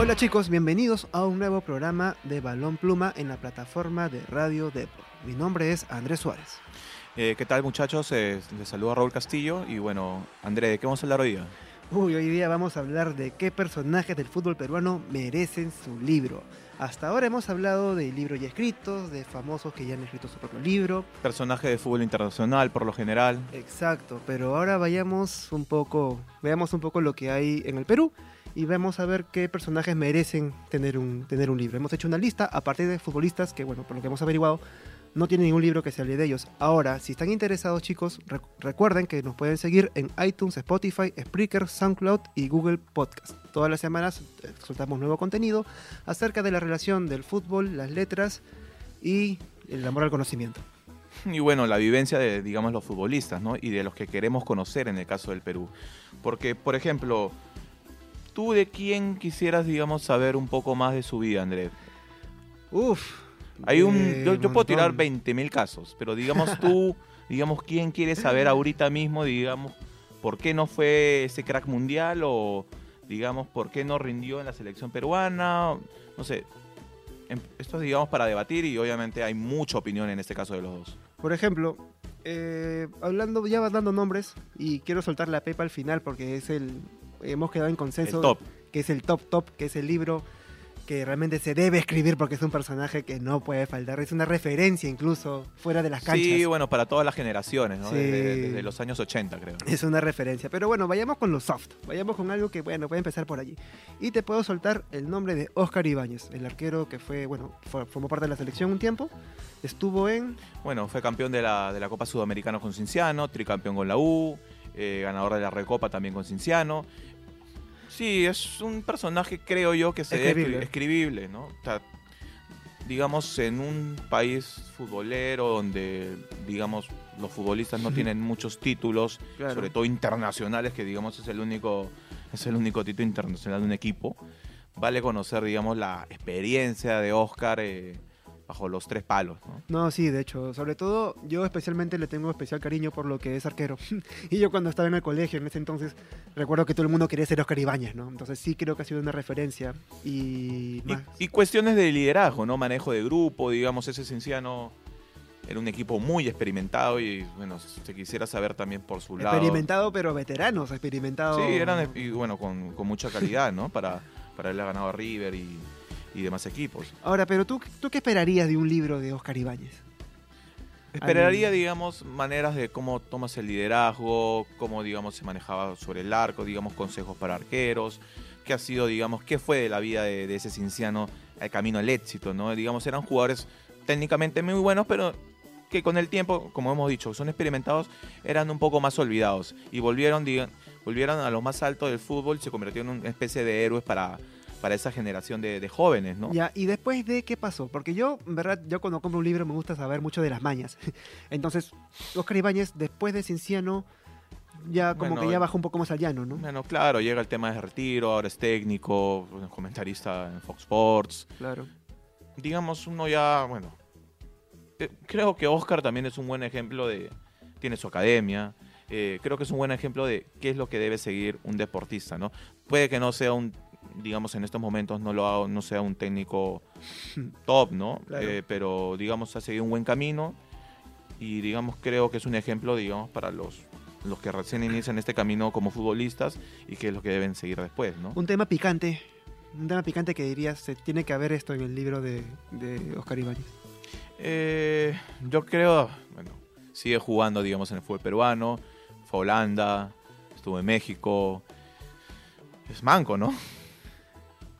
Hola chicos, bienvenidos a un nuevo programa de Balón Pluma en la plataforma de Radio Depor. Mi nombre es Andrés Suárez. Eh, ¿Qué tal muchachos? Eh, les saluda Raúl Castillo y bueno, André, ¿de qué vamos a hablar hoy día? Uy, hoy día vamos a hablar de qué personajes del fútbol peruano merecen su libro. Hasta ahora hemos hablado de libros ya escritos, de famosos que ya han escrito su propio libro. Personajes de fútbol internacional por lo general. Exacto, pero ahora vayamos un poco, veamos un poco lo que hay en el Perú y vamos a ver qué personajes merecen tener un, tener un libro. Hemos hecho una lista a partir de futbolistas que, bueno, por lo que hemos averiguado, no tienen ningún libro que se hable de ellos. Ahora, si están interesados, chicos, rec- recuerden que nos pueden seguir en iTunes, Spotify, Spreaker, SoundCloud y Google Podcast. Todas las semanas eh, soltamos nuevo contenido acerca de la relación del fútbol, las letras y el amor al conocimiento. Y bueno, la vivencia de, digamos, los futbolistas, ¿no? Y de los que queremos conocer en el caso del Perú. Porque, por ejemplo, ¿tú de quién quisieras, digamos, saber un poco más de su vida, André? Uf. Hay un, eh, yo, yo puedo tirar montón. 20.000 casos, pero digamos tú, digamos, ¿quién quiere saber ahorita mismo, digamos, por qué no fue ese crack mundial o, digamos, por qué no rindió en la selección peruana? No sé, em- esto es, digamos, para debatir y obviamente hay mucha opinión en este caso de los dos. Por ejemplo, eh, hablando, ya vas dando nombres y quiero soltar la pepa al final porque es el. Hemos quedado en consenso El top. que es el top top, que es el libro que realmente se debe escribir porque es un personaje que no puede faltar. Es una referencia incluso fuera de las canchas. Sí, bueno, para todas las generaciones, ¿no? Sí. Desde, desde los años 80, creo. Es una referencia. Pero bueno, vayamos con lo soft. Vayamos con algo que, bueno, puede empezar por allí. Y te puedo soltar el nombre de Oscar Ibáñez, el arquero que fue, bueno, formó parte de la selección un tiempo. Estuvo en. Bueno, fue campeón de la, de la Copa Sudamericana con Cinciano, tricampeón con la U, eh, ganador de la Recopa también con Cinciano. Sí, es un personaje, creo yo, que se debe Escribible. escri- escribible, ¿no? O sea, digamos, en un país futbolero donde, digamos, los futbolistas no tienen muchos títulos, Claro. sobre todo internacionales, que digamos es el único, es el único título internacional de un equipo. Vale conocer, digamos, la experiencia de Oscar eh, bajo los tres palos, ¿no? No, sí, de hecho, sobre todo yo especialmente le tengo especial cariño por lo que es arquero. y yo cuando estaba en el colegio en ese entonces, recuerdo que todo el mundo quería ser Oscar Ibáñez, ¿no? Entonces sí creo que ha sido una referencia. Y, Y, más. y cuestiones de liderazgo, ¿no? Manejo de grupo, digamos, ese Cienciano era un equipo muy experimentado y, bueno, se quisiera saber también por su lado. experimentado, pero veteranos, experimentado. Sí, eran, y bueno, con, con mucha calidad, ¿no? Para, para haberle ganado a River y, y demás equipos. Ahora, pero ¿tú, ¿tú qué esperarías de un libro de Oscar Ibáñez? Esperaría, digamos, maneras de cómo tomas el liderazgo, cómo, digamos, se manejaba sobre el arco, digamos, consejos para arqueros, qué ha sido, digamos, qué fue de la vida de, de ese cinciano al camino al éxito, ¿no? Digamos, eran jugadores técnicamente muy buenos, pero que con el tiempo, como hemos dicho, son experimentados, eran un poco más olvidados y volvieron, diga- volvieron a lo más alto del fútbol y se convirtieron en una especie de héroes para, para esa generación de, de jóvenes, ¿no? Ya, y después de qué pasó, porque yo, en verdad, yo cuando compro un libro me gusta saber mucho de las mañas. Entonces, Oscar Ibáñez, después de Cinciano, ya como Bueno, que ya bajó un poco más al llano, ¿no? Bueno, claro, llega el tema de retiro, ahora es técnico, comentarista en Fox Sports. Claro. digamos, uno ya, bueno, eh, creo que Oscar también es un buen ejemplo de, tiene su academia, eh, creo que es un buen ejemplo de qué es lo que debe seguir un deportista, ¿no? Puede que no sea un, digamos, en estos momentos no lo haga- no sea un técnico top, ¿no? Claro. Eh, pero, digamos, ha seguido un buen camino y, digamos, creo que es un ejemplo, digamos, para los los que recién inician este camino como futbolistas y que es lo que deben seguir después, ¿no? Un tema picante, un tema picante que dirías, se tiene que haber esto en el libro de, de Oscar Ibáñez. Eh, yo creo, bueno, sigue jugando, digamos, en el fútbol peruano, fue a Holanda, estuvo en México. Es manco, ¿no?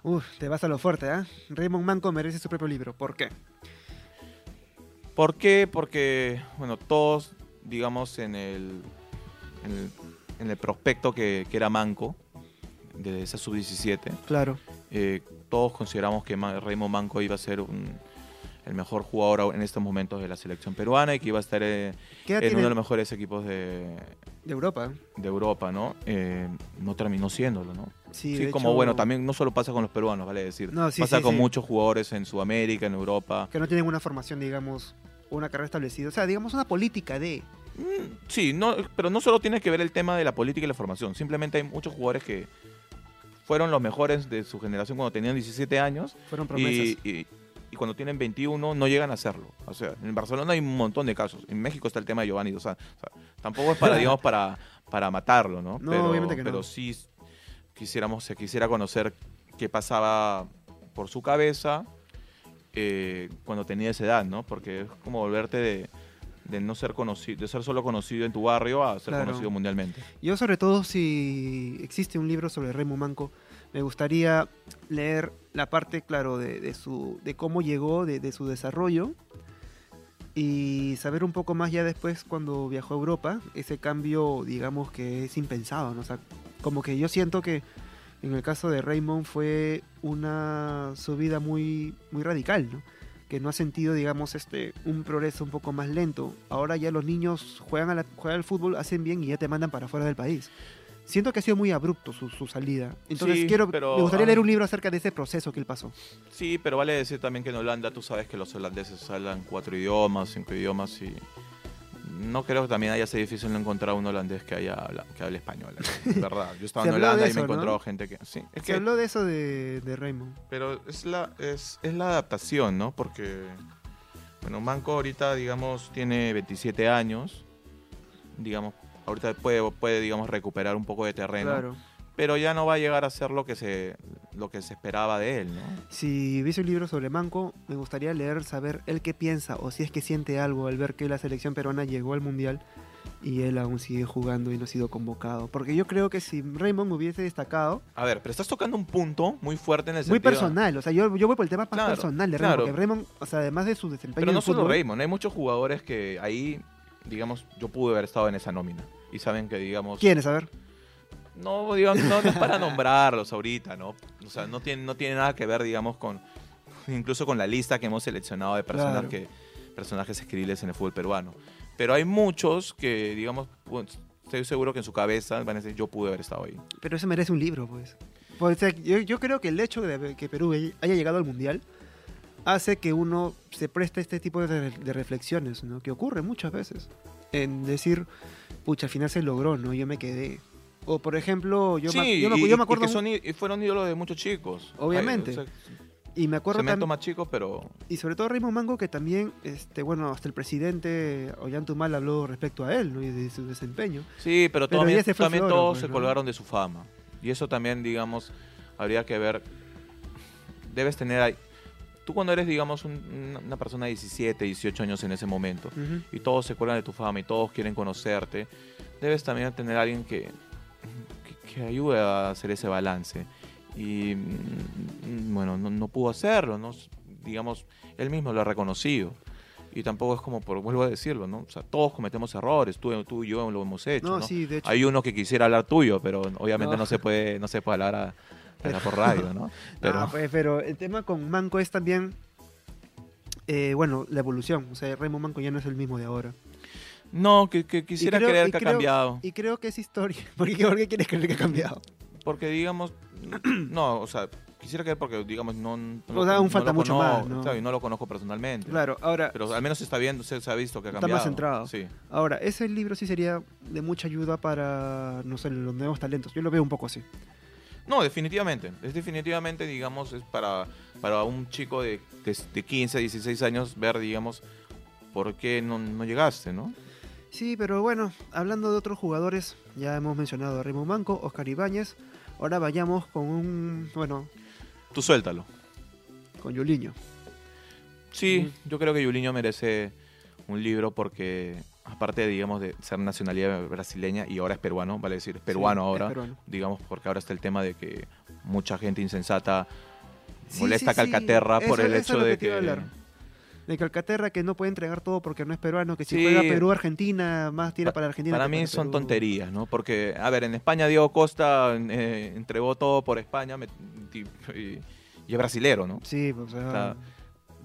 Uf, te vas a lo fuerte, ¿ah? Raymond Manco merece su propio libro. ¿Por qué? ¿Por qué? Porque, bueno, todos, digamos, en el, en el, en el prospecto que, que era manco, de esa sub-17, Claro. eh, todos consideramos que Raymond Manco iba a ser un- el mejor jugador en estos momentos de la selección peruana y que iba a estar eh, ¿Qué edad en uno de los mejores equipos de, de Europa? de Europa, ¿no? Eh, no terminó siéndolo, ¿no? Sí, como hecho, bueno, también no solo pasa con los peruanos, vale decir. No, sí, pasa sí, con muchos jugadores en Sudamérica, en Europa. Que no tienen una formación, digamos, una carrera establecida. O sea, digamos una política de... Mm, Sí, no, pero no solo tiene que ver el tema de la política y la formación. Simplemente hay muchos jugadores que fueron los mejores de su generación cuando tenían 17 años Fueron promesas. y, y- y cuando tienen 21 no llegan a hacerlo. O sea, en Barcelona hay un montón de casos. En México está el tema de Giovanni. O sea, tampoco es para, digamos, para, para matarlo, ¿no? No, pero, obviamente que no. pero sí quisiéramos, se quisiera conocer qué pasaba por su cabeza eh, cuando tenía esa edad, ¿no? Porque es como volverte de, de no ser conocido, de ser solo conocido en tu barrio a ser Claro. conocido mundialmente. Yo sobre todo si existe un libro sobre Remo Manco, me gustaría leer la parte, claro, de, de su, de cómo llegó, de, de su desarrollo y saber un poco más ya después cuando viajó a Europa, ese cambio, digamos que es impensado, ¿no? O sea, como que yo siento que en el caso de Raymond fue una subida muy, muy radical, ¿no? que no ha sentido, digamos, este, un progreso un poco más lento. Ahora ya los niños juegan, a la- juegan al fútbol, hacen bien y ya te mandan para fuera del país. Siento que ha sido muy abrupto su, su salida. Entonces Sí, quiero, pero, me gustaría ah, leer un libro acerca de ese proceso que él pasó. Sí, pero vale decir también que en Holanda tú sabes que los holandeses hablan cuatro idiomas, cinco idiomas y no creo que también haya sido difícil no encontrar un holandés que haya que hable español. ¿no? ¿Verdad? Yo estaba en Holanda y me eso, he encontrado ¿no? gente que sí, es Se que habló de eso de, de Raymond. pero es la es, es la adaptación, ¿no? Porque bueno, Manco ahorita digamos tiene 27 años. Digamos, ahorita puede puede digamos recuperar un poco de terreno, Claro. pero ya no va a llegar a ser lo que se lo que se esperaba de él, ¿no? Si hubiese un libro sobre Manco, me gustaría leer, saber él qué piensa o si es que siente algo al ver que la selección peruana llegó al Mundial y él aún sigue jugando y no ha sido convocado. Porque yo creo que si Raymond hubiese destacado, A ver, pero estás tocando un punto muy fuerte en el muy sentido... personal, o sea, yo, yo voy por el tema más Claro, personal de Raymond, claro. porque Raymond, o sea, además de su desempeño Pero no solo fútbol, Raymond, hay muchos jugadores que ahí, digamos, yo pude haber estado en esa nómina. Y saben que, digamos... ¿Quiénes? A ver. No, digamos, no, no es para nombrarlos ahorita, ¿no? O sea, no tiene, no tiene nada que ver, digamos, con... Incluso con la lista que hemos seleccionado de personas Claro. que, personajes escribibles en el fútbol peruano. Pero hay muchos que, digamos, estoy seguro que en su cabeza van a decir, yo pude haber estado ahí. Pero eso merece un libro, pues. Pues, o sea, yo, yo creo que el hecho de que Perú haya llegado al Mundial hace que uno se preste a este tipo de, de reflexiones, ¿no? Que ocurre muchas veces. En decir, pucha, al final se logró, ¿no? Yo me quedé. O, por ejemplo, yo, sí, me, yo, me, y, yo me y acuerdo... que son, y fueron ídolos de muchos chicos. Obviamente. Ay, o sea, y me acuerdo cemento tam- más chicos, pero... Y sobre todo Raymond Mango, que también, este, bueno, hasta el presidente Ollantumal habló respecto a él, ¿no? Y de su desempeño. Sí, pero, Pero también, también Floro, todos pues, se ¿no? colgaron de su fama. Y eso también, digamos, habría que ver. Debes tener ahí. Tú cuando eres, digamos, un- una- persona de 17, 18 años en ese momento, Ujú. y todos se cuelgan de tu fama y todos quieren conocerte, debes también tener a alguien que, que, que ayude a hacer ese balance. Y mm, bueno, no, no pudo hacerlo, ¿no? Digamos, él mismo lo ha reconocido. Y tampoco es como, por, vuelvo a decirlo, ¿no? O sea, todos cometemos errores, tú, tú y yo lo hemos hecho, No, ¿no? sí, de hecho. Hay uno que quisiera hablar tuyo, pero obviamente No. no, se puede, no se puede hablar a- acá por radio, ¿no? Pero No, pues, pero el tema con Manco es también, eh, bueno, la evolución. O sea, Raymond Manco ya no es el mismo de ahora. no, que, que quisiera creo- creer que ha creo- cambiado. Y creo que es historia. ¿Por qué, por qué quieres creer que ha cambiado? Porque digamos, no, o sea, quisiera creer porque digamos no, no O sea, aún falta lo mucho conozco, más, ¿no? claro, y no lo conozco personalmente. Claro, ahora, Pero al menos se está viendo, se, se ha visto que ha Está cambiado. más centrado. Sí. ahora, ese libro sí sería de mucha ayuda para, no sé, los nuevos talentos. Yo lo veo un poco así. No, definitivamente. Es definitivamente, digamos, es para, para un chico de, de, de 15, 16 años ver, digamos, por qué no, no llegaste, ¿no? Sí, pero bueno, hablando de otros jugadores, ya hemos mencionado a Raymond Manco, Oscar Ibáñez. Ahora vayamos con un, bueno, Tú suéltalo. con Yuliño. Sí, yo creo que Yuliño merece un libro porque, aparte, digamos, de ser nacionalidad brasileña y ahora es peruano, vale decir, es peruano Sí, es ahora, peruano. digamos, porque ahora está el tema de que mucha gente insensata Sí, molesta a. Calcaterra por Eso- el hecho de que... De Calcaterra que no puede entregar todo porque no es peruano, que si Sí. juega Perú-Argentina, más tira Pa- para Argentina. Para mí para son Perú. tonterías, ¿no? Porque, a ver, en España Diego Costa eh, entregó todo por España me- y, es brasilero, ¿no? Sí, pues, O sea,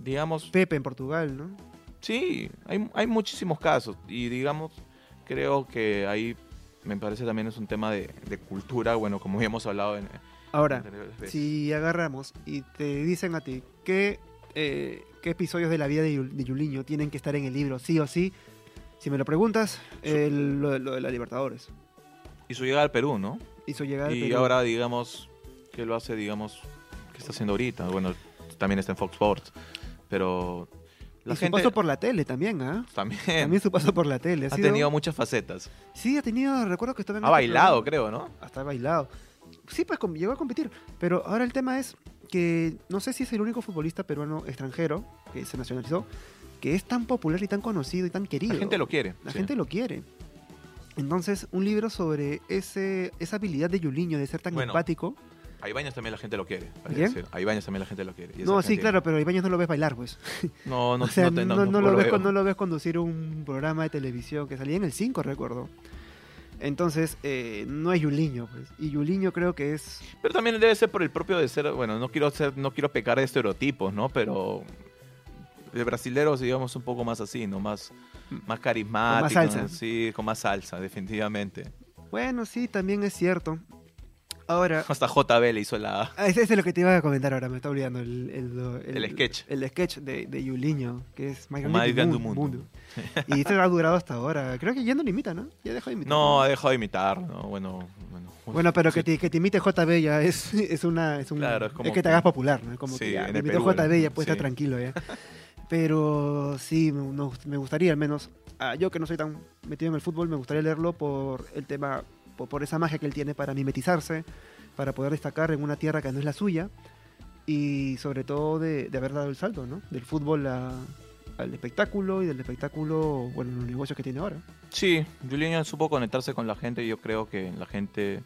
digamos, Pepe en Portugal, ¿no? Sí, hay, hay muchísimos casos y digamos, creo que ahí me parece también es un tema de, de cultura, bueno, como ya hemos hablado en... Ahora, si agarramos y te dicen a ti qué, eh, qué episodios de la vida de, de Yuliño tienen que estar en el libro, sí o sí, si me lo preguntas, lo, lo de la Libertadores. Y su llegada al Perú, ¿no? Hizo llegar al Y Perú. ahora, digamos, que lo hace, digamos, que está haciendo ahorita. Bueno, también está en Fox Sports, pero la y gente su paso por la tele también, ¿ah? también, También su paso por la tele. ha sido- tenido muchas facetas. Sí, ha tenido, recuerdo que estaba en Ha este bailado, programa. creo, ¿no? Hasta ha bailado. Sí, pues llegó a competir. Pero ahora el tema es que no sé si es el único futbolista peruano extranjero que se nacionalizó que es tan popular y tan conocido y tan querido. La gente lo quiere. La sí. gente lo quiere. Entonces, un libro sobre ese, esa habilidad de Yuliño de ser tan Bueno, empático. A Ibáñez también la gente lo quiere. ¿Quién? A Ibáñez también la gente lo quiere. No, sí, claro, pero a Ibáñez no lo ves bailar, pues. No, no, o sea, no, te- no, no- lo ves, veo. con- no lo ves conducir un programa de televisión que salía en el 5, recuerdo. Entonces, eh, no es Yuliño, pues. Y Yuliño creo que es Pero también debe ser por el propio de ser, bueno, no quiero ser, no quiero pecar de estereotipos, ¿no? Pero de brasileros, digamos, un poco más así, ¿no? Más, más carismático. salsa. ¿no? Sí, con más salsa, definitivamente. Bueno, sí, también es cierto. Ahora, Hasta JB le hizo la... ah, ese ese es lo que te iba a comentar ahora, me está olvidando el, el, El sketch. El sketch de, de Yuliño, que es del mundo. mundo. Y esto ha durado hasta ahora. Creo que ya no lo imita, ¿no? Ya dejó de imitar. No, ha dejado de imitar, ¿no? Bueno, bueno. Bueno, pero Sí. que, te, que te imite JB ya es, es una. Es, un, Claro, es como que te hagas popular, ¿no? Es como Sí, que ya, en te el Perú, JB ya puedes sí. estar tranquilo ya. Pero sí, me gustaría al menos. ah, yo que no soy tan metido en el fútbol, me gustaría leerlo por el tema. Por, esa magia que él tiene para mimetizarse, para poder destacar en una tierra que no es la suya. Y sobre todo de, de haber dado el salto, ¿no? Del fútbol a- al espectáculo y del espectáculo, bueno, los negocios que tiene ahora. Sí, Juliño supo conectarse con la gente y yo creo que la gente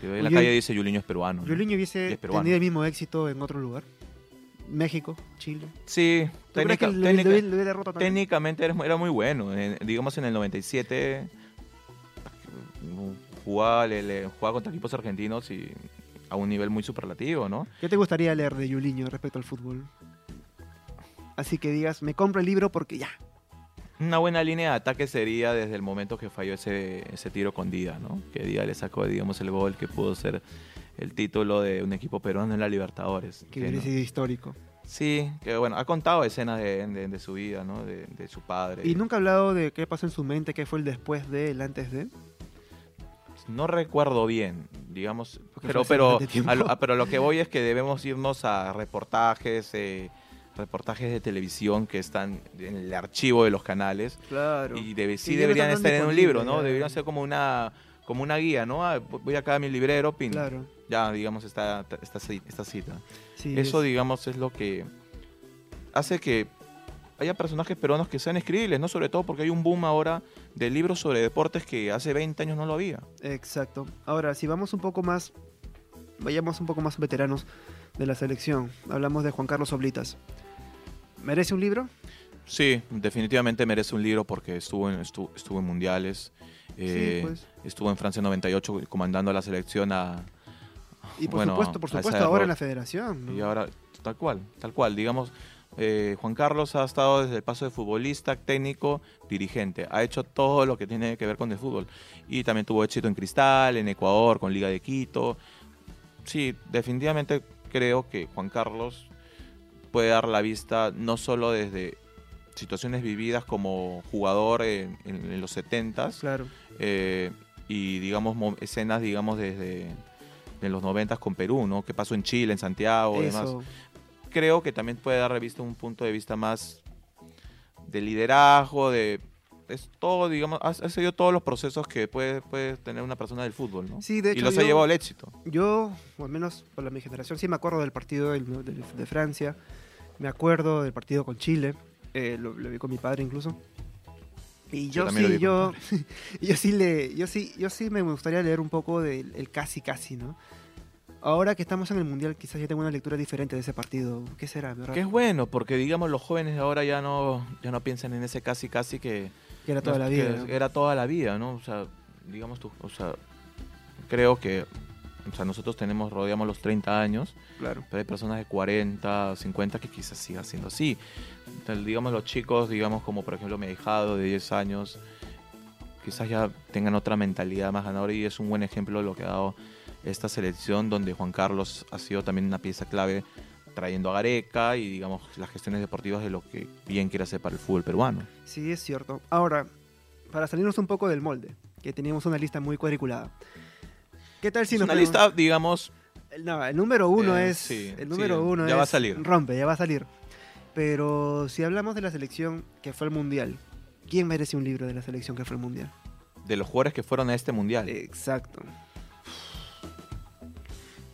que ve en la calle dice Juliño es peruano. Y hubiese tenido el mismo éxito en otro lugar. México, Chile. Sí, ¿Tú crees técnica- que le- técnica- le- le también? técnicamente era, era muy bueno. En- digamos en el 97 jugaba, le- le- jugaba contra equipos argentinos y a un nivel muy superlativo, ¿no? ¿Qué te gustaría leer de Yuliño respecto al fútbol? Así que digas, me compro el libro porque ya. Una buena línea de ataque sería desde el momento que falló ese, ese tiro con Díaz, ¿no? Que Díaz le sacó, digamos, el gol que pudo ser el título de un equipo peruano en la Libertadores. Que hubiera sido histórico. Sí, que bueno, ha contado escenas de, de- de su vida, ¿no? De, de su padre. Y nunca ha hablado de qué pasó en su mente, qué fue el después de, el antes de. No recuerdo bien, digamos, Porque pero, pero, bastante tiempo. a lo, a- pero lo que voy es que debemos irnos a reportajes, eh, reportajes de televisión que están en el archivo de los canales Claro. y debe- sí deberían estar en un libro, ¿no? Deberían ser como una como una guía, ¿no? Ah, Voy acá a mi librero, pin, Claro. ya, digamos, esta, esta, ci- esta cita. Sí, Eso, es- digamos, es lo que hace que haya personajes peruanos que sean escribibles, ¿no? Sobre todo porque hay un boom ahora de libros sobre deportes que hace 20 años no lo había. Exacto. Ahora, si vamos un poco más, vayamos un poco más veteranos de la selección. Hablamos de Juan Carlos Oblitas. ¿Merece un libro? Sí, definitivamente merece un libro porque estuvo en, estuvo, estuvo en mundiales, eh, sí, pues. estuvo en Francia 98 comandando a la selección a... Y por bueno, supuesto, por supuesto, ahora en la federación. ¿no? Y ahora, tal cual, tal cual, digamos, eh, Juan Carlos ha estado desde el paso de futbolista, técnico, dirigente, ha hecho todo lo que tiene que ver con el fútbol. Y también tuvo éxito en Cristal, en Ecuador, con Liga de Quito. Sí, definitivamente creo que Juan Carlos puede dar la vista no solo desde situaciones vividas como jugador en, los 70s, Claro. eh, y digamos mo- escenas digamos desde de los 90 con Perú, ¿no? ¿Qué pasó en Chile, en Santiago, demás? Creo que también puede dar revista un punto de vista más de liderazgo, de es todo, digamos, ha, ha seguido todos los procesos que puede, puede tener una persona del fútbol, ¿no? Sí, de y hecho, los yo, ha llevado al éxito. yo, o al menos por la, mi generación, sí me acuerdo del partido del- del- de, Francia. Me acuerdo del partido con Chile. eh, lo, lo vi con mi padre incluso. Y Yo yo, sí, yo, yo sí le, yo sí, yo sí me gustaría leer un poco del el casi casi, ¿no? Ahora que estamos en el mundial, quizás yo tengo una lectura diferente de ese partido. ¿Qué será? ¿verdad? Que es bueno, porque digamos los jóvenes de ahora ya no, ya no piensan en ese casi casi que, Que era toda no, la vida. ¿no? era toda la vida, ¿no? O sea, digamos tú, o sea, creo que o sea, nosotros tenemos, rodeamos los 30 años, Claro. pero hay personas de 40, 50 que quizás siga siendo así. Entonces, digamos, los chicos, digamos, como por ejemplo mi ahijado de 10 años, quizás ya tengan otra mentalidad más ganadora y es un buen ejemplo de lo que ha dado esta selección donde Juan Carlos ha sido también una pieza clave trayendo a Gareca y digamos las gestiones deportivas de lo que bien quiere hacer para el fútbol peruano. Sí, es cierto. Ahora, para salirnos un poco del molde, que teníamos una lista muy cuadriculada. ¿Qué tal si es nos una lista, digamos, No, el número uno Eh, es. sí, el número sí, uno ya va a es- salir. Rompe, ya va a salir. Pero si hablamos de la selección que fue el mundial, ¿quién merece un libro de la selección que fue el mundial? De los jugadores que fueron a este mundial. Exacto.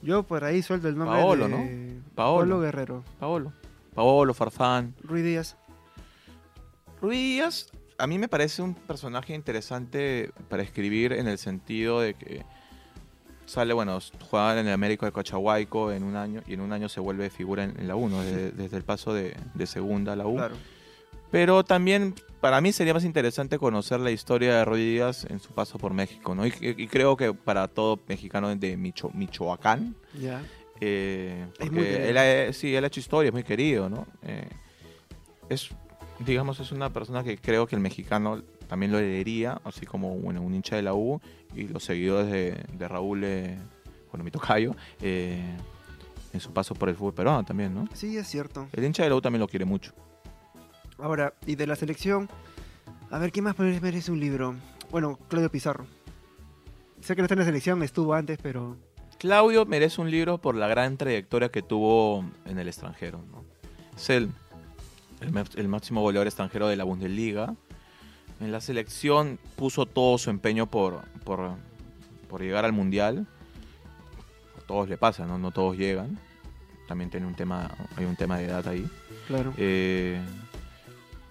Yo por ahí suelto el nombre Paolo, de ¿no? Paolo. Paolo. Guerrero. Paolo. Paolo, Farfán. Ruiz Díaz. Ruiz Díaz, a mí me parece un personaje interesante para escribir en el sentido de que sale, bueno, juega en el América de Cochahuayco en un año y en un año se vuelve figura en, en la 1, desde, desde el paso de, de segunda a la U. Claro. Pero también para mí sería más interesante conocer la historia de Ruiz Díaz en su paso por México, ¿no? Y, y creo que para todo mexicano de Micho- Michoacán, Ya. eh, Es muy él ha, sí, él ha hecho historia, es muy querido, ¿no? Eh, es, digamos, es una persona que creo que el mexicano también lo leería, así como bueno, un hincha de la U y los seguidores de, de Raúl, eh, bueno, mi tocayo, eh, en su paso por el fútbol peruano también, ¿no? Sí, es cierto. El hincha de la U también lo quiere mucho. Ahora, y de la selección, a ver, ¿quién más merece un libro? Bueno, Claudio Pizarro. Sé que no está en la selección, estuvo antes, pero Claudio merece un libro por la gran trayectoria que tuvo en el extranjero. ¿no? Es el, el, máximo goleador extranjero de la Bundesliga. En la selección puso todo su empeño por, por, por llegar al Mundial. A todos le pasa, ¿no? No todos llegan. También tiene un tema, hay un tema de edad ahí. claro. Eh,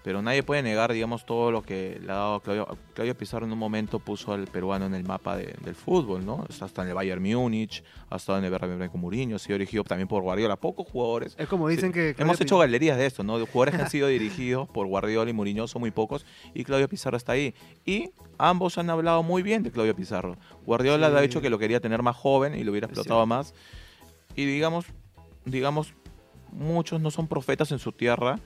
pero nadie puede negar, digamos, todo lo que le ha dado Claudio. Claudio Pizarro en un momento puso al peruano en el mapa de- del fútbol, ¿no? Está hasta en el Bayern Múnich, ha estado en el Bayern con Mourinho, ha sido dirigido también por Guardiola. Pocos jugadores. Es como dicen Sí. que... Hemos hecho galerías de esto, ¿no? De jugadores que han sido dirigidos por Guardiola y Mourinho son muy pocos y Claudio Pizarro está ahí. Y ambos han hablado muy bien de Claudio Pizarro. Guardiola Sí. le ha dicho que lo quería tener más joven y lo hubiera explotado más. Y digamos, digamos, muchos no son profetas en su tierra.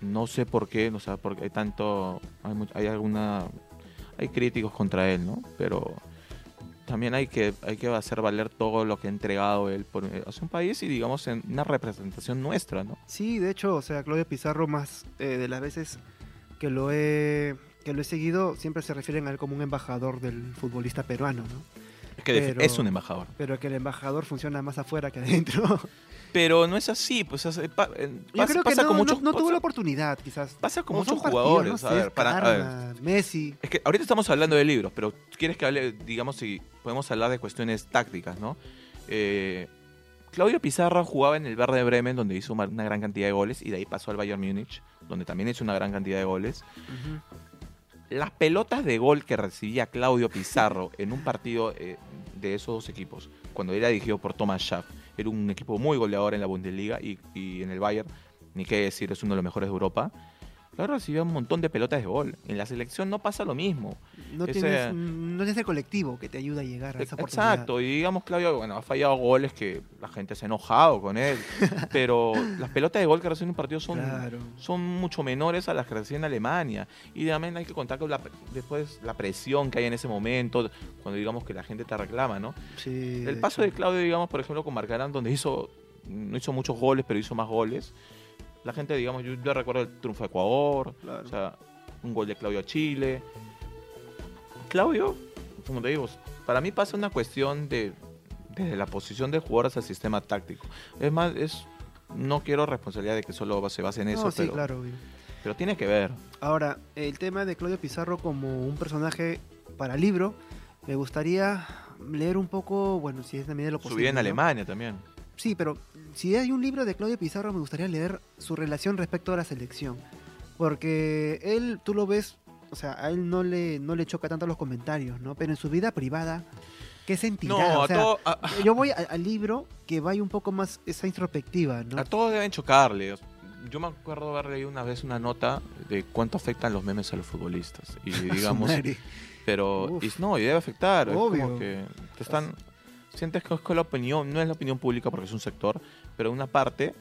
No sé por qué, o sea, porque hay tanto, hay, hay alguna, hay críticos contra él, ¿no? Pero también hay que, hay que hacer valer todo lo que ha entregado él por, eh, hacia un país y digamos en una representación nuestra, ¿no? Sí, de hecho, o sea, Claudio Pizarro más eh, de las veces que lo he que lo he seguido siempre se refieren a él como un embajador del futbolista peruano, ¿no? Es que de- Pero- es un embajador. Pero que el embajador funciona más afuera que adentro. Pero no es así, pues es- pa- Yo pasa, que no, con muchos no tuvo la oportunidad, quizás. pasa con muchos partidos, jugadores. no sé, a ver, para- a ver, Karma, Messi. Es que ahorita estamos hablando de libros, pero quieres que hable, digamos, si podemos hablar de cuestiones tácticas, ¿no? Eh, Claudio Pizarro jugaba en el Verde Bremen, donde hizo una gran cantidad de goles, y de ahí pasó al Bayern Múnich, donde también hizo una gran cantidad de goles. Las pelotas de gol que recibía Claudio Pizarro en un partido eh, de esos dos equipos, cuando era dirigido por Thomas Schaff, era un equipo muy goleador en la Bundesliga y, y en el Bayern, ni qué decir, es uno de los mejores de Europa. Claudio recibía un montón de pelotas de gol. En la selección no pasa lo mismo. No, Ese- tienes, no tienes el colectivo que te ayuda a llegar a esa oportunidad. Exacto, y digamos Claudio, bueno, ha fallado goles que la gente se ha enojado con él, pero las pelotas de gol que recibe en un partido son, Claro. son mucho menores a las que recibe en Alemania. Y también hay que contar con la, después la presión que hay en ese momento, cuando digamos que la gente te reclama, ¿no? Sí, El paso de Claudio, digamos, por ejemplo, con Marcarán, donde hizo, no hizo muchos goles, pero hizo más goles. La gente, digamos, yo, yo recuerdo el triunfo de Ecuador, Claro. o sea, un gol de Claudio a Chile. Claudio, como te digo, para mí pasa una cuestión de desde la posición del jugador hasta el sistema táctico. Es más, es no quiero responsabilidad de que solo se base en eso, sí, pero, claro. obvio. pero tiene que ver. Ahora, el tema de Claudio Pizarro como un personaje para libro, me gustaría leer un poco, bueno, si es también de lo Su posible. vida en ¿no? Alemania también. Sí, pero si hay un libro de Claudio Pizarro, me gustaría leer su relación respecto a la selección. Porque él, tú lo ves, o sea, a él no le, no le choca tanto los comentarios, ¿no? Pero en su vida privada, ¿qué sentirá? No, O a, sea, todo- a- a- Yo voy a- al libro que vaya un poco más esa introspectiva, ¿no? A todos deben chocarle. Yo me acuerdo haber leído una vez una nota de cuánto afectan los memes a los futbolistas. Y digamos, pero y no, y debe afectar. Es Obvio. como que te están sientes que es con la opinión, no es la opinión pública porque es un sector, pero una parte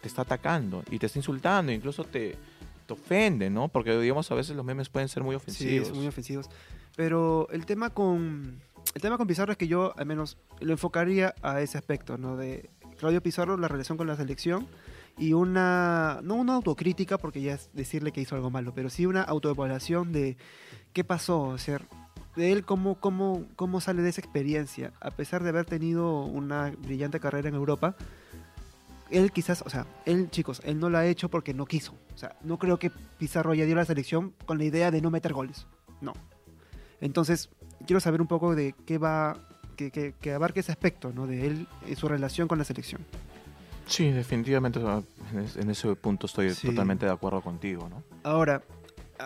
te está atacando y te está insultando, incluso te, te ofende, ¿no? Porque digamos a veces los memes pueden ser muy Sí, ofensivos. son muy ofensivos. Pero el tema con el tema con Pizarro es que yo al menos lo enfocaría a ese aspecto, ¿no? De Claudio Pizarro, la relación con la selección y una no una autocrítica porque ya es decirle que hizo algo malo, pero sí una autoevaluación de qué pasó, o sea, de él cómo, cómo, cómo sale de esa experiencia. A pesar de haber tenido una brillante carrera en Europa, él quizás, o sea, él, chicos, él no lo ha hecho porque no quiso. O sea, no creo que Pizarro haya dio la selección con la idea de no meter goles. No. Entonces, quiero saber un poco de qué va, que, que, que abarque ese aspecto, ¿no? De él y su relación con la selección. Sí, definitivamente en es- en ese punto estoy Sí. totalmente de acuerdo contigo, ¿no? Ahora,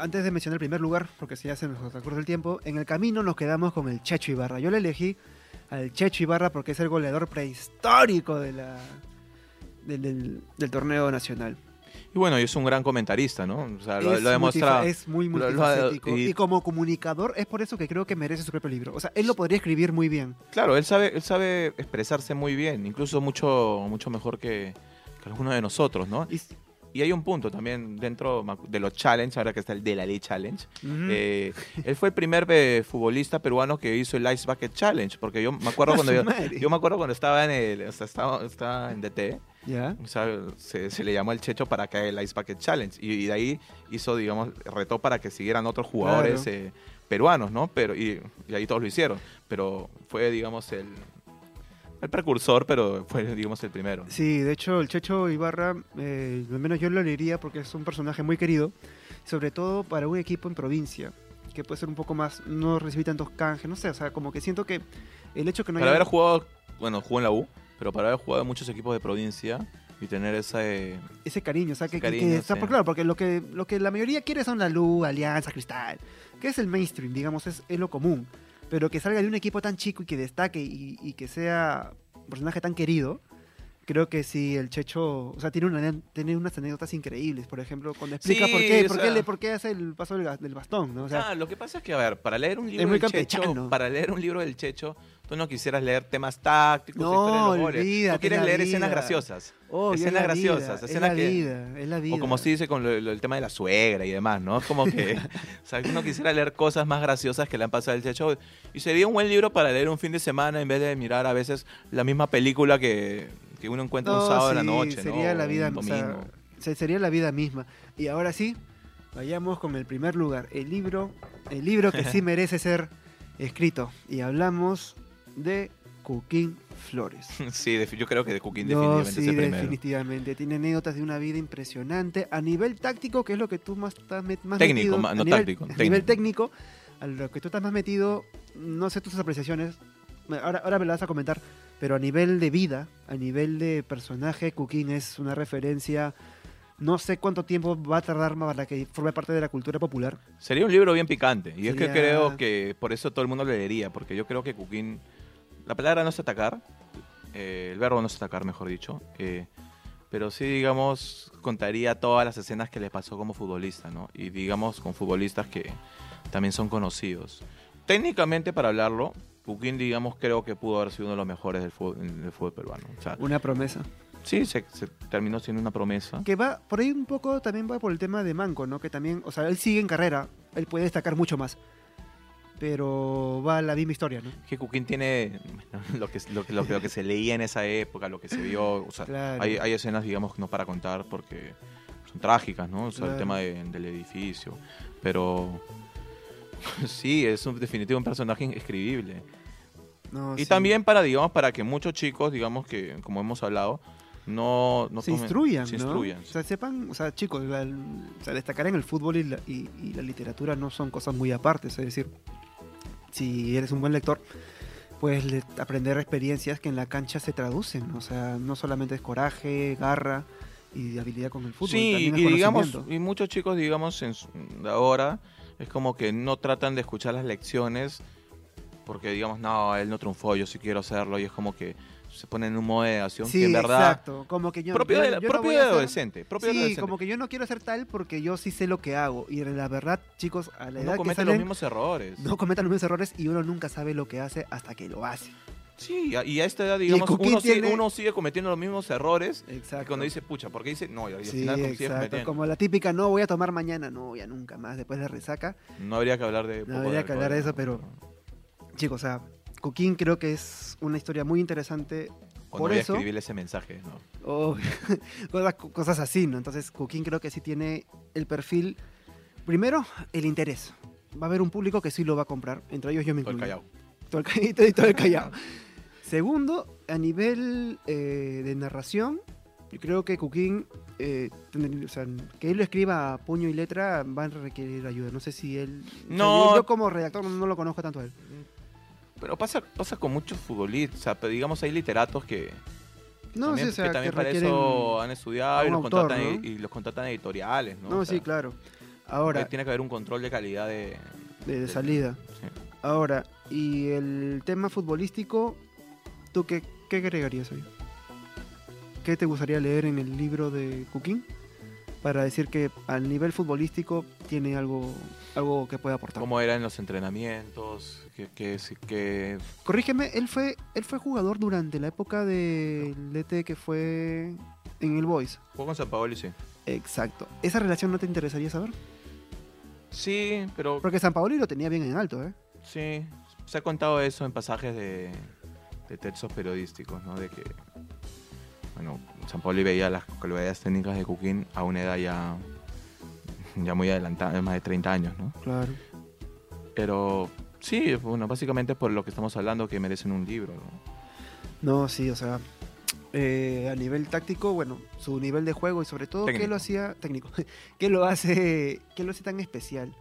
antes de mencionar el primer lugar, porque si ya se nos acorta el tiempo, en el camino nos quedamos con el Checho Ibarra. Yo le elegí al Checho Ibarra porque es el goleador prehistórico de la, del, del- del torneo nacional. Y bueno, y es un gran comentarista, ¿no? O sea, lo, lo multifa- es muy multifacético. y- y... como comunicador, es por eso que creo que merece su propio libro. O sea, él lo podría escribir muy bien. Claro, él sabe, él sabe expresarse muy bien, incluso mucho, mucho mejor que, que alguno de nosotros, ¿no? Y- Y hay un punto también dentro de los challenge, ahora que está el de la ley challenge. Eh, él fue el primer eh, futbolista peruano que hizo el Ice Bucket Challenge, porque yo me acuerdo cuando yo, me acuerdo cuando estaba en el, o sea, estaba, estaba en DT, ¿Ya? o sea, se, se le llamó el Checho para que el Ice Bucket Challenge y, y de ahí hizo, digamos, retó para que siguieran otros jugadores Claro. eh, peruanos, ¿no? Pero y, y ahí todos lo hicieron, pero fue, digamos, el el precursor, pero fue, digamos, el primero. Sí, de hecho, el Checho Ibarra, eh, al menos yo lo leería porque es un personaje muy querido, sobre todo para un equipo en provincia, que puede ser un poco más, no recibir tantos canjes, no sé, o sea, como que siento que el hecho que no Para haya... haber jugado, bueno, jugó en la U, pero para haber jugado en muchos equipos de provincia y tener esa... eh, ese cariño, o sea, que, que- cariño, que- o sea, sí. por- claro, porque lo que, lo que la mayoría quiere son la luz, Alianza, Cristal, que es el mainstream, digamos, es, es lo común, pero que salga de un equipo tan chico y que destaque y, que sea un personaje tan querido, creo que sí, el Checho, o sea, tiene, una, tiene unas anécdotas increíbles, por ejemplo, cuando explica Sí, por, qué, por, sea- qué le- por qué hace el paso del, bastón, ¿no? O sea, ah, lo que pasa es que, a ver, para leer un libro muy del Checho, para leer un libro del Checho, tú no quisieras leer temas tácticos, No, de los olvídate, Tú quieres leer escenas graciosas. oh, es escenas graciosas, es escenas la que- vida, es la vida. O como se dice con lo- lo- el tema de la suegra y demás, ¿no? Es como que, o sea, uno quisiera leer cosas más graciosas que le han pasado al Checho. Y sería un buen libro para leer un fin de semana en vez de mirar a veces la misma película que, que uno encuentra un No, sábado en la sí, noche, ¿no? sería la O vida, un o sea, domingo. se- sería la vida misma. Y ahora sí, vayamos con el primer lugar, el libro, el libro que sí merece ser escrito. Y hablamos de Coquín Flores. Sí, yo creo que de Cooking No, definitivamente sí, es el definitivamente. Tiene anécdotas de una vida impresionante. A nivel táctico, que es lo que tú más estás más Técnico, metido. a no nivel- táctico, A nivel técnico. técnico, a lo que tú estás más metido, no sé tus apreciaciones. Ahora, ahora me las vas a comentar. Pero a nivel de vida, a nivel de personaje, Coquín es una referencia. No sé cuánto tiempo va a tardar para que forme parte de la cultura popular. Sería un libro bien picante. Y es que Sería- creo que por eso todo el mundo lo leería. Porque yo creo que Cooking. La palabra no es atacar. eh, el verbo no es atacar, mejor dicho. eh, pero sí, digamos, contaría todas las escenas que le pasó como futbolista, ¿no? Y digamos, con futbolistas que también son conocidos. Técnicamente, para hablarlo, Cooking, digamos, creo que pudo haber sido uno de los mejores del fútbol, del fútbol peruano. O sea, Una promesa. sí, se, se terminó siendo una promesa. Que va, por ahí un poco también va por el tema de Manco, ¿no? Que también, o sea, él sigue en carrera, él puede destacar mucho más. Pero va la misma historia, ¿no? que Cooking tiene lo que, lo, que, lo, que- lo que se leía en esa época, lo que se vio. O sea, Claro. hay, hay escenas, digamos, no para contar porque son trágicas, ¿no? O sea, Claro. el tema de- del edificio. Pero sí, es un definitivo un personaje escribible. No, y sí. también para, digamos, para que muchos chicos, digamos, que como hemos hablado, no, no se tomen- instruyan, se ¿no? instruyan. O sea, sepan, o sea, chicos, la- o sea, destacar en el fútbol y la, y- y la literatura no son cosas muy apartes, es decir, si eres un buen lector, puedes le- aprender experiencias que en la cancha se traducen, o sea, no solamente es coraje, garra y habilidad con el fútbol, Sí, también y digamos, conocimiento. y muchos chicos, digamos, en ahora es como que no tratan de escuchar las lecciones porque, digamos, no, él no triunfó, yo sí quiero hacerlo, y es como que se ponen en un modo de negación Sí, que en verdad... exacto, como que yo, Propio, yo- no propio adolescente. Propio Sí, adolescente. como que yo no quiero hacer tal porque yo sí sé lo que hago. Y la verdad, chicos, a la edad no que comete salen, los mismos errores. no cometan los mismos errores y uno nunca sabe lo que hace hasta que lo hace. Sí, y a esta edad, digamos, uno, sigue, uno sigue cometiendo los mismos errores. Y Exacto. cuando dice, pucha, ¿por qué dice? No, y al Sí, final exacto. Como la típica, no voy a tomar mañana, no, ya nunca más, después de resaca. No habría que hablar de... No habría que hablar de eso, pero- Chicos, o sea, Coquín creo que es una historia muy interesante. O no por voy a eso- escribirle ese mensaje, ¿no? Oh, cosas, cosas así, ¿no? Entonces, Coquín creo que sí tiene el perfil. Primero, el interés. va a haber un público que sí lo va a comprar, entre ellos yo me Todo el incluyo. Callao. Todo el todo el Callao. Segundo, a nivel eh, de narración, yo creo que Cooking, eh, o sea, que él lo escriba a puño y letra va a requerir ayuda. No sé si él... o sea, No. yo, yo como redactor no, no lo conozco tanto a él. Pero pasa, pasa con muchos futbolistas, o sea, digamos hay literatos que No, también, sí, o sea, que también que para eso han estudiado y los, autor, contratan, ¿no? y, los contratan editoriales, ¿no? No, O sí, claro. Ahora, Tiene que haber un control de calidad de... de, de salida. sí. Ahora, y el tema futbolístico, ¿tú qué, qué agregarías ahí? ¿Qué te gustaría leer en el libro de Cooking? Para decir que al nivel futbolístico tiene algo, algo que puede aportar. cómo eran los entrenamientos, sí- que Corrígeme, él fue, él fue jugador durante la época del DT que fue en el Boys. jugó con San Paolo, sí. Exacto. ¿Esa relación no te interesaría saber? Sí, pero Porque San Paoli lo tenía bien en alto, ¿eh? sí, se ha contado eso en pasajes de, de textos periodísticos, ¿no? De que, Paolo veía las cualidades técnicas de Cuquín a una edad ya, ya muy adelantada, más de 30 años, ¿no? Claro. Pero sí, bueno, básicamente por lo que estamos hablando que merecen un libro, ¿no? No, sí, o sea, eh, a nivel táctico, bueno, su nivel de juego y sobre todo qué lo hacía técnico, qué lo hace, qué lo hace tan especial.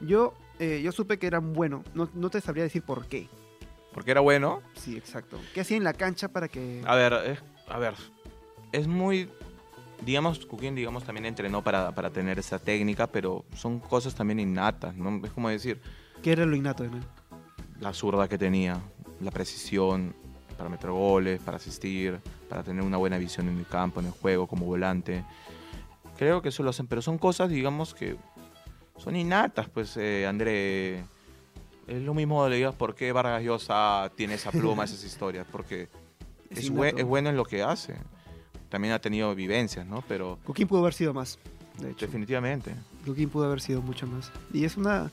Yo, eh, yo supe que era bueno, no, no te sabría decir por qué. Porque era bueno. Sí, exacto. ¿Qué hacía en la cancha para que? A ver, es, a ver, es muy, digamos, Cuquín, digamos, también entrenó para, para tener esa técnica, pero son cosas también innatas, ¿no? Es como decir, ¿Qué era lo innato en él? la zurda que tenía, la precisión para meter goles, para asistir, para tener una buena visión en el campo, en el juego, como volante. Creo que eso lo hacen, pero son cosas, digamos, que son innatas, pues, eh, André. Es lo mismo le digas por qué Vargas Llosa tiene esa pluma, esas historias, porque Es es, es bueno en lo que hace. También ha tenido vivencias, ¿no? Pero Coquín pudo haber sido más, de hecho. definitivamente. Coquín pudo haber sido mucho más. Y es una...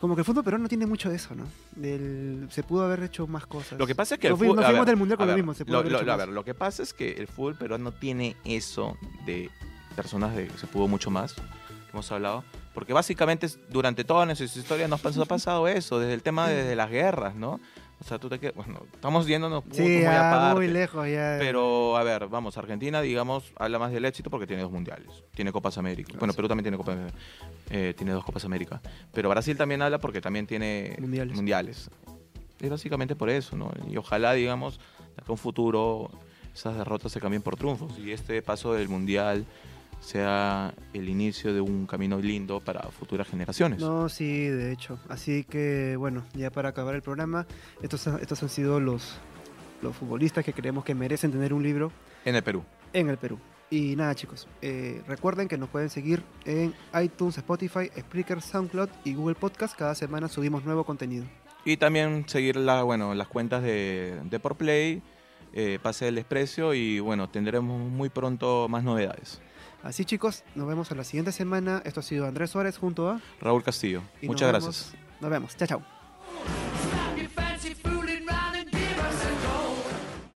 Como que el fútbol peruano no tiene mucho de eso, ¿no? Del, se pudo haber hecho más cosas. Lo que pasa es que el fútbol- nos fuimos del mundial con lo mismo. Se pudo lo, lo- a ver, lo que pasa es que el fútbol peruano tiene eso de personas de que se pudo mucho más, que hemos hablado, porque básicamente durante toda nuestra historia nos ha pasado eso, desde el tema de, de las guerras, ¿no? O sea, tú te quedas, bueno, estamos yéndonos muy, Sí, muy ya, aparte. muy lejos ya. Pero, a ver, vamos, Argentina, digamos, habla más del éxito porque tiene dos mundiales. Tiene Copas América. Claro, bueno, sí. Perú también tiene Copas eh, tiene dos Copas América. Pero Brasil también habla porque también tiene Mundiales. mundiales. Es básicamente por eso, ¿no? Y ojalá, digamos, de acá un futuro esas derrotas se cambien por triunfos. Y este paso del mundial sea el inicio de un camino lindo para futuras generaciones. No, sí, de hecho. Así que, bueno, ya para acabar el programa, estos, estos han sido los, los futbolistas que creemos que merecen tener un libro En el Perú. en el Perú. Y nada, chicos, eh, recuerden que nos pueden seguir en iTunes, Spotify, Spreaker, SoundCloud y Google Podcast. Cada semana subimos nuevo contenido. Y también seguir la, bueno, las cuentas de, de Por Play, eh, Pase del Desprecio y bueno, tendremos muy pronto más novedades. Así, chicos, nos vemos en la siguiente semana. Esto ha sido Andrés Suárez junto a... Raúl Castillo, y muchas nos gracias. vemos- Nos vemos. Chao, chao.